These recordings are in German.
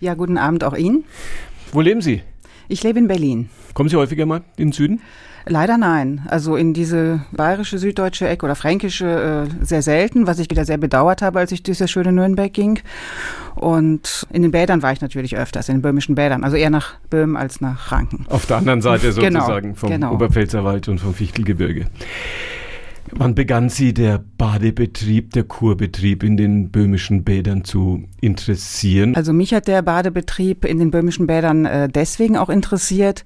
Ja, guten Abend auch Ihnen. Wo leben Sie? Ich lebe in Berlin. Kommen Sie häufiger mal in den Süden? Leider nein. Also in diese bayerische, süddeutsche Ecke oder fränkische äh, sehr selten, was ich wieder sehr bedauert habe, als ich durch das schöne Nürnberg ging. Und in den Bädern war ich natürlich öfters, in den böhmischen Bädern. Also eher nach Böhmen als nach Franken. Auf der anderen Seite Genau, sozusagen vom genau. Oberpfälzerwald und vom Fichtelgebirge. Wann begann Sie der Badebetrieb, der Kurbetrieb in den böhmischen Bädern zu interessieren? Also mich hat der Badebetrieb in den böhmischen Bädern äh, deswegen auch interessiert,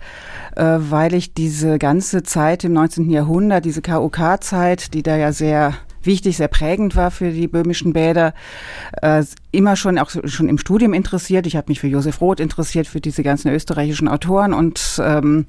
äh, weil ich diese ganze Zeit im 19. Jahrhundert, diese KOK-Zeit, die da ja sehr wichtig, sehr prägend war für die böhmischen Bäder, äh, immer schon auch schon im Studium interessiert. Ich habe mich für Josef Roth interessiert, für diese ganzen österreichischen Autoren und ähm,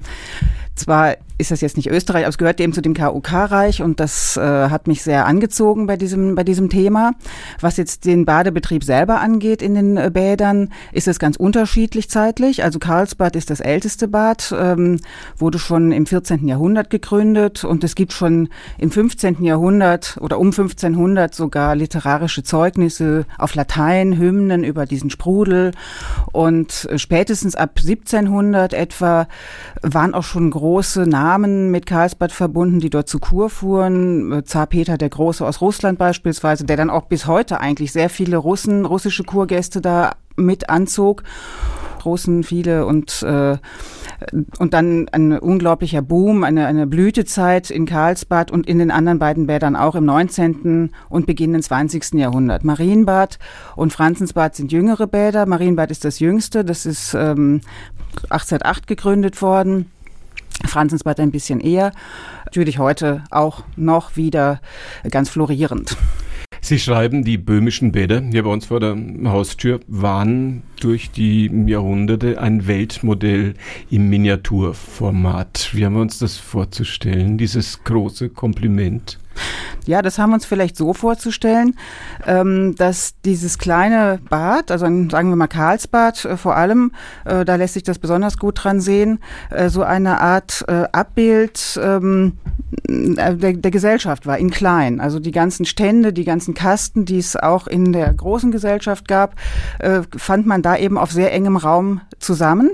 zwar ist das jetzt nicht Österreich, aber es gehört eben zu dem KUK-Reich und das äh, hat mich sehr angezogen bei diesem, bei diesem Thema. Was jetzt den Badebetrieb selber angeht in den äh, Bädern, ist es ganz unterschiedlich zeitlich. Also Karlsbad ist das älteste Bad, ähm, wurde schon im 14. Jahrhundert gegründet und es gibt schon im 15. Jahrhundert oder um 1500 sogar literarische Zeugnisse auf Latein, Hymnen über diesen Sprudel und äh, spätestens ab 1700 etwa waren auch schon große Namen mit Karlsbad verbunden, die dort zu Kur fuhren. Äh, Zar Peter der Große aus Russland beispielsweise, der dann auch bis heute eigentlich sehr viele Russen, russische Kurgäste da mit anzog. Russen viele und äh, und dann ein unglaublicher Boom, eine, eine Blütezeit in Karlsbad und in den anderen beiden Bädern auch im 19. und beginnenden 20. Jahrhundert. Marienbad und Franzensbad sind jüngere Bäder. Marienbad ist das jüngste, das ist ähm, 1808 gegründet worden. Franzensbad ein bisschen eher. Natürlich heute auch noch wieder ganz florierend. Sie schreiben, die böhmischen Bäder hier bei uns vor der Haustür waren durch die Jahrhunderte ein Weltmodell im Miniaturformat. Wie haben wir uns das vorzustellen, dieses große Kompliment? Ja, das haben wir uns vielleicht so vorzustellen, ähm, dass dieses kleine Bad, also sagen wir mal Karlsbad äh, vor allem, äh, da lässt sich das besonders gut dran sehen, äh, so eine Art Abbild ähm, äh, der, der Gesellschaft war, in klein. Also die ganzen Stände, die ganzen Kasten, die es auch in der großen Gesellschaft gab, fand man da eben auf sehr engem Raum zusammen.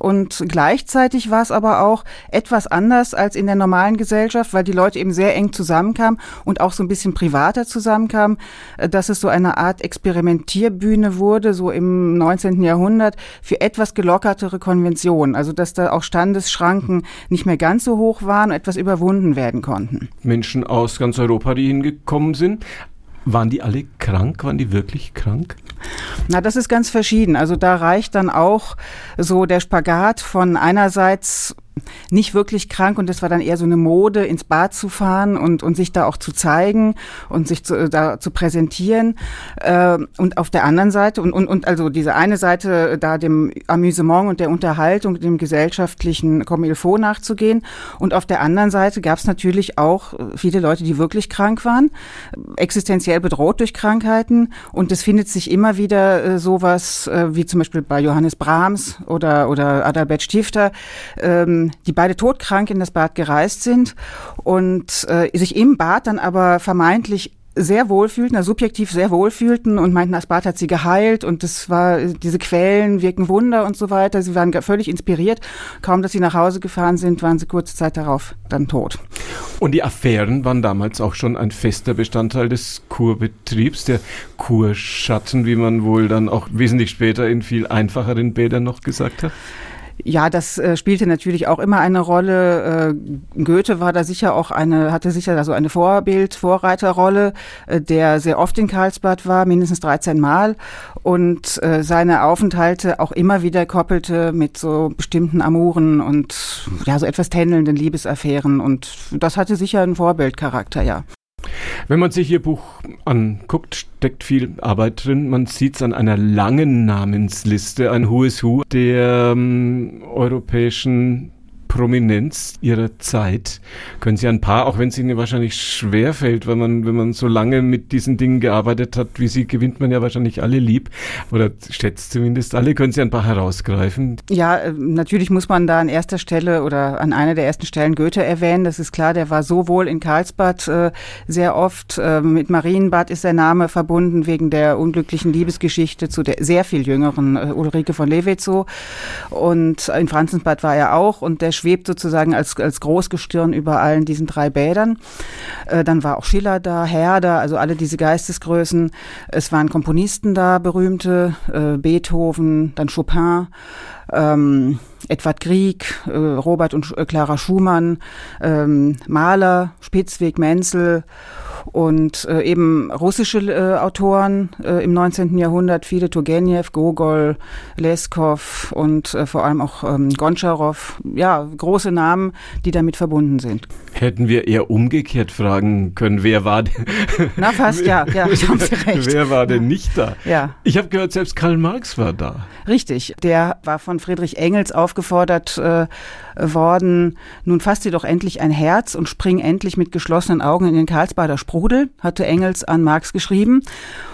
Und gleichzeitig war es aber auch etwas anders als in der normalen Gesellschaft, weil die Leute eben sehr eng zusammenkamen und auch so ein bisschen privater zusammenkamen, äh, dass es so eine Art Experimentierbühne wurde, so im 19. Jahrhundert, für etwas gelockertere Konventionen. Also dass da auch Standesschranken nicht mehr ganz so hoch waren und etwas überwunden werden konnten. Menschen aus ganz Europa, die hingekommen sind. Waren die alle krank? Waren die wirklich krank? Na, das ist ganz verschieden. Also da reicht dann auch so der Spagat von einerseits nicht wirklich krank und das war dann eher so eine Mode, ins Bad zu fahren und, und sich da auch zu zeigen und sich zu, da zu präsentieren. Äh, und auf der anderen Seite, und, und, und also diese eine Seite da dem Amüsement und der Unterhaltung, dem gesellschaftlichen Comilfo nachzugehen. Und auf der anderen Seite gab es natürlich auch viele Leute, die wirklich krank waren, existenziell bedroht durch Krankheiten. Und es findet sich immer wieder äh, sowas, äh, wie zum Beispiel bei Johannes Brahms oder, oder Adalbert Stifter, ähm, die beide todkrank in das Bad gereist sind und äh, sich im Bad dann aber vermeintlich sehr wohlfühlten, also subjektiv sehr wohlfühlten und meinten, das Bad hat sie geheilt und das war, diese Quellen wirken Wunder und so weiter. Sie waren völlig inspiriert. Kaum, dass sie nach Hause gefahren sind, waren sie kurze Zeit darauf dann tot. Und die Affären waren damals auch schon ein fester Bestandteil des Kurbetriebs, der Kurschatten, wie man wohl dann auch wesentlich später in viel einfacheren Bädern noch gesagt hat. Ja, das äh, spielte natürlich auch immer eine Rolle. Äh, Goethe war da sicher auch eine, hatte sicher da so eine Vorbild, Vorreiterrolle, äh, der sehr oft in Karlsbad war, mindestens 13 Mal und äh, seine Aufenthalte auch immer wieder koppelte mit so bestimmten Amuren und ja, so etwas tändelnden Liebesaffären und das hatte sicher einen Vorbildcharakter, ja. Wenn man sich Ihr Buch anguckt, steckt viel Arbeit drin. Man sieht es an einer langen Namensliste, ein Who is Who der ähm, europäischen Prominenz ihrer Zeit. Können Sie ein paar, auch wenn es Ihnen wahrscheinlich schwer fällt, wenn man, wenn man so lange mit diesen Dingen gearbeitet hat wie Sie, gewinnt man ja wahrscheinlich alle lieb oder schätzt zumindest alle. Können Sie ein paar herausgreifen? Ja, äh, natürlich muss man da an erster Stelle oder an einer der ersten Stellen Goethe erwähnen. Das ist klar, der war sowohl in Karlsbad äh, sehr oft, äh, mit Marienbad ist der Name verbunden wegen der unglücklichen Liebesgeschichte zu der sehr viel jüngeren äh, Ulrike von Levetzow. Und in Franzensbad war er auch und der schwebt sozusagen als, als Großgestirn über allen diesen drei Bädern. Äh, dann war auch Schiller da, Herder, also alle diese Geistesgrößen. Es waren Komponisten da, berühmte, äh, Beethoven, dann Chopin, ähm, Edward Grieg, äh, Robert und äh, Clara Schumann, ähm, Mahler, Spitzweg, Menzel und äh, eben russische äh, Autoren äh, im 19. Jahrhundert, viele Turgenev, Gogol, Leskov und äh, vor allem auch ähm, Goncharow. Ja, große Namen, die damit verbunden sind. Hätten wir eher umgekehrt fragen können, wer war denn? Na fast, ja, ja, haben Sie recht. Wer war denn nicht da? Ja. Ich habe gehört, selbst Karl Marx war da. Richtig, der war von Friedrich Engels aufgefordert äh, worden, nun fasst sie doch endlich ein Herz und spring endlich mit geschlossenen Augen in den Karlsbader Sprudel, hatte Engels an Marx geschrieben.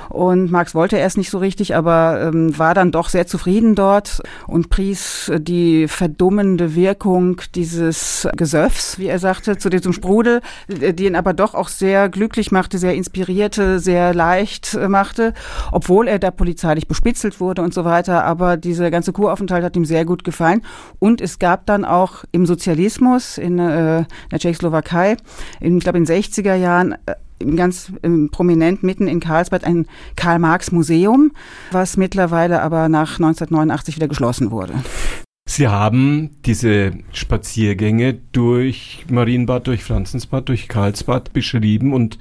Und Marx wollte erst nicht so richtig, aber ähm, war dann doch sehr zufrieden dort und pries die verdummende Wirkung dieses Gesöffs, wie er sagte, zu diesem Sprudel, die ihn aber doch auch sehr glücklich machte, sehr inspirierte, sehr leicht äh, machte, obwohl er da polizeilich bespitzelt wurde und so weiter. Aber dieser ganze Kuraufenthalt hat ihm sehr gut gefallen. Und es gab dann auch im Sozialismus in äh, der Tschechoslowakei, in, ich glaube in den 60er Jahren, äh, ganz prominent mitten in Karlsbad ein Karl-Marx-Museum, was mittlerweile aber nach 1989 wieder geschlossen wurde. Sie haben diese Spaziergänge durch Marienbad, durch Franzensbad, durch Karlsbad beschrieben und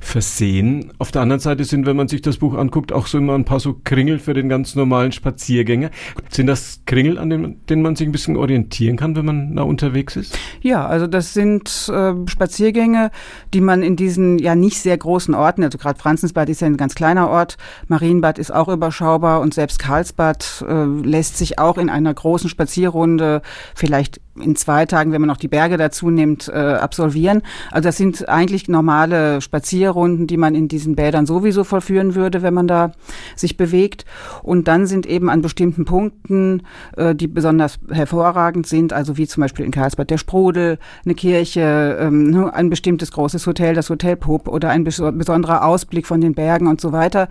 versehen. Auf der anderen Seite sind, wenn man sich das Buch anguckt, auch so immer ein paar so Kringel für den ganz normalen Spaziergänger. Sind das Kringel, an denen, denen man sich ein bisschen orientieren kann, wenn man da unterwegs ist? Ja, also das sind äh, Spaziergänge, die man in diesen ja nicht sehr großen Orten, also gerade Franzensbad ist ja ein ganz kleiner Ort, Marienbad ist auch überschaubar und selbst Karlsbad äh, lässt sich auch in einer großen Spaziergänge Spazierrunde vielleicht in zwei Tagen, wenn man noch die Berge dazu nimmt, äh, absolvieren. Also das sind eigentlich normale Spazierrunden, die man in diesen Bädern sowieso vollführen würde, wenn man da sich bewegt. Und dann sind eben an bestimmten Punkten, äh, die besonders hervorragend sind, also wie zum Beispiel in Karlsbad der Sprudel, eine Kirche, ähm, ein bestimmtes großes Hotel, das Hotel Pupp oder ein besonderer Ausblick von den Bergen und so weiter.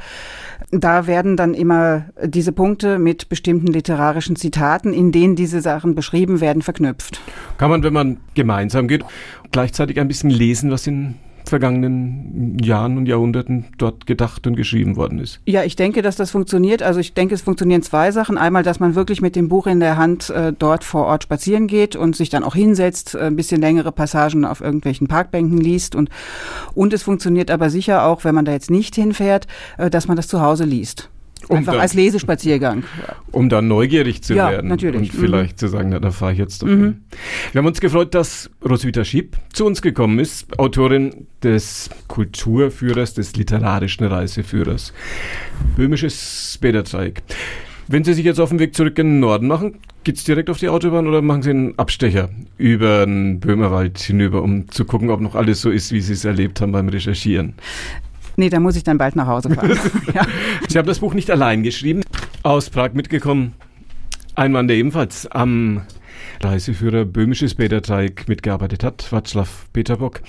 Da werden dann immer diese Punkte mit bestimmten literarischen Zitaten, in denen diese Sachen beschrieben werden, verknüpft. Kann man, wenn man gemeinsam geht, gleichzeitig ein bisschen lesen, was in vergangenen Jahren und Jahrhunderten dort gedacht und geschrieben worden ist. Ja, ich denke, dass das funktioniert. Also ich denke, es funktionieren zwei Sachen. Einmal, dass man wirklich mit dem Buch in der Hand äh, dort vor Ort spazieren geht und sich dann auch hinsetzt, äh, ein bisschen längere Passagen auf irgendwelchen Parkbänken liest. Und, und es funktioniert aber sicher auch, wenn man da jetzt nicht hinfährt, äh, dass man das zu Hause liest. Um Einfach dann, als Lesespaziergang. Um dann neugierig zu ja, werden. Natürlich. Und vielleicht mhm. zu sagen, na, da fahre ich jetzt doch mhm. Wir haben uns gefreut, dass Roswitha Schieb zu uns gekommen ist, Autorin des Kulturführers, des literarischen Reiseführers. Böhmisches Bäderdreieck. Wenn Sie sich jetzt auf den Weg zurück in den Norden machen, geht's direkt auf die Autobahn oder machen Sie einen Abstecher über den Böhmerwald hinüber, um zu gucken, ob noch alles so ist, wie Sie es erlebt haben beim Recherchieren? Nee, da muss ich dann bald nach Hause fahren. ja. Sie haben das Buch nicht allein geschrieben. Aus Prag mitgekommen. Ein Mann, der ebenfalls am Reiseführer Böhmisches Bäderteig mitgearbeitet hat, Václav Peterbock.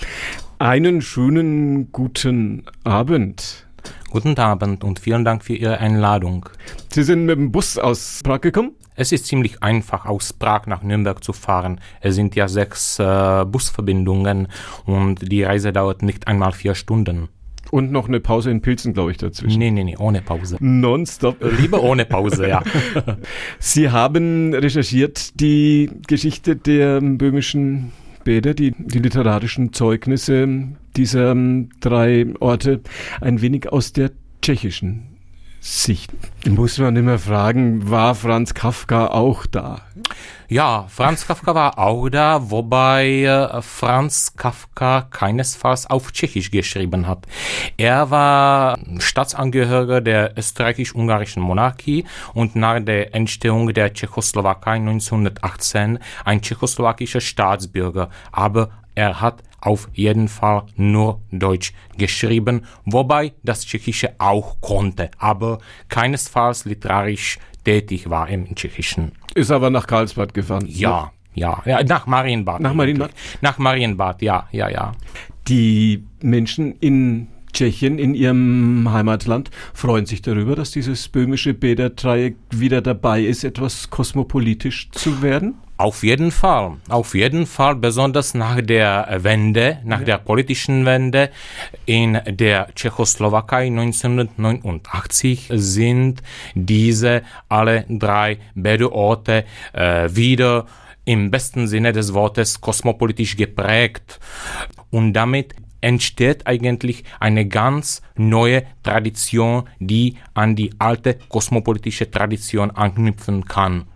Einen schönen guten Abend. Guten Abend und vielen Dank für Ihre Einladung. Sie sind mit dem Bus aus Prag gekommen? Es ist ziemlich einfach, aus Prag nach Nürnberg zu fahren. Es sind ja sechs äh, Busverbindungen und die Reise dauert nicht einmal vier Stunden. Und noch eine Pause in Pilzen, glaube ich, dazwischen. Nee, nee, nee, ohne Pause. Nonstop. Lieber ohne Pause, ja. Sie haben recherchiert die Geschichte der böhmischen Bäder, die, die literarischen Zeugnisse dieser ähm, drei Orte ein wenig aus der tschechischen Sicht. Muss man immer fragen, war Franz Kafka auch da? Ja, Franz Kafka war auch da, wobei äh, Franz Kafka keinesfalls auf Tschechisch geschrieben hat. Er war Staatsangehöriger der österreichisch-ungarischen Monarchie und nach der Entstehung der Tschechoslowakei 1918 ein tschechoslowakischer Staatsbürger, aber er hat auf jeden Fall nur Deutsch geschrieben, wobei das Tschechische auch konnte, aber keinesfalls literarisch tätig war im Tschechischen. Ist aber nach Karlsbad gefahren. Ja, ja, ja, nach Marienbad. Nach Marienbad? Nach Marienbad, ja, ja, ja. Die Menschen in Tschechien, in ihrem Heimatland, freuen sich darüber, dass dieses böhmische Bäderdreieck wieder dabei ist, etwas kosmopolitisch zu werden? Auf jeden Fall, auf jeden Fall, besonders nach der Wende, nach ja. der politischen Wende in der Tschechoslowakei 1989 sind diese alle drei Bäderorte äh, wieder im besten Sinne des Wortes kosmopolitisch geprägt und damit entsteht eigentlich eine ganz neue Tradition, die an die alte kosmopolitische Tradition anknüpfen kann.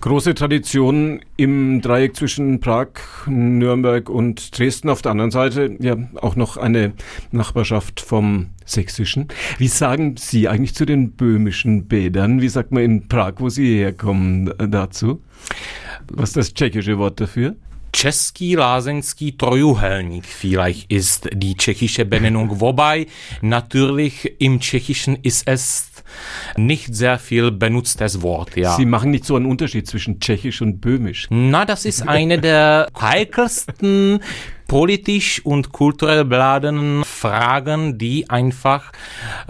Große Tradition im Dreieck zwischen Prag, Nürnberg und Dresden. Auf der anderen Seite ja auch noch eine Nachbarschaft vom Sächsischen. Wie sagen Sie eigentlich zu den böhmischen Bädern? Wie sagt man in Prag, wo Sie herkommen, dazu? Was ist das tschechische Wort dafür? Český lázeňský trojuhelník vielleicht ist die tschechische Benennung, wobei natürlich im Tschechischen ist es nicht sehr viel benutztes Wort, ja. Sie machen nicht so einen Unterschied zwischen Tschechisch und Böhmisch. Na, das ist eine der heikelsten politisch und kulturell beladenen Fragen, die einfach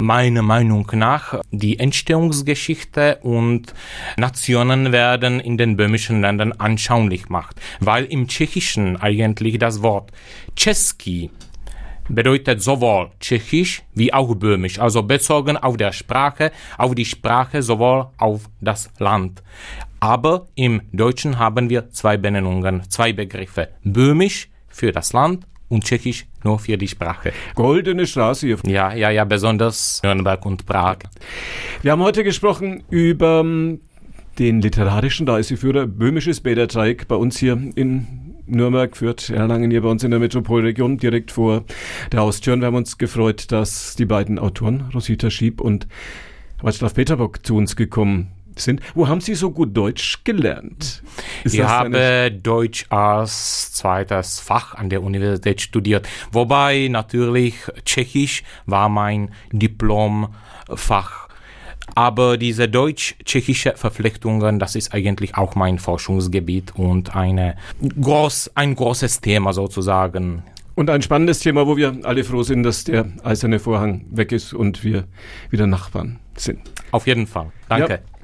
meiner Meinung nach die Entstehungsgeschichte und Nationen werden in den böhmischen Ländern anschaulich macht, weil im Tschechischen eigentlich das Wort Český bedeutet sowohl Tschechisch wie auch Böhmisch, also bezogen auf der Sprache, auf die Sprache sowohl auf das Land. Aber im Deutschen haben wir zwei Benennungen, zwei Begriffe. Böhmisch für das Land und Tschechisch nur für die Sprache. Goldene Straße hier. Ja, ja, ja, besonders Nürnberg und Prag. Wir haben heute gesprochen über ähm, den literarischen Reiseführer Böhmisches Bäderteig bei uns hier in Nürnberg, Fürth, Erlangen hier bei uns in der Metropolregion direkt vor der Haustür. Und wir haben uns gefreut, dass die beiden Autoren, Rosita Schieb und Václav Peterbock, zu uns gekommen sind. Wo haben Sie so gut Deutsch gelernt? Ist ich habe Deutsch als zweites Fach an der Universität studiert, wobei natürlich Tschechisch war mein Diplomfach aber diese deutsch-tschechische Verflechtungen, das ist eigentlich auch mein Forschungsgebiet und eine groß, ein großes Thema sozusagen. Und ein spannendes Thema, wo wir alle froh sind, dass der eiserne Vorhang weg ist und wir wieder Nachbarn sind. Auf jeden Fall. Danke. Ja.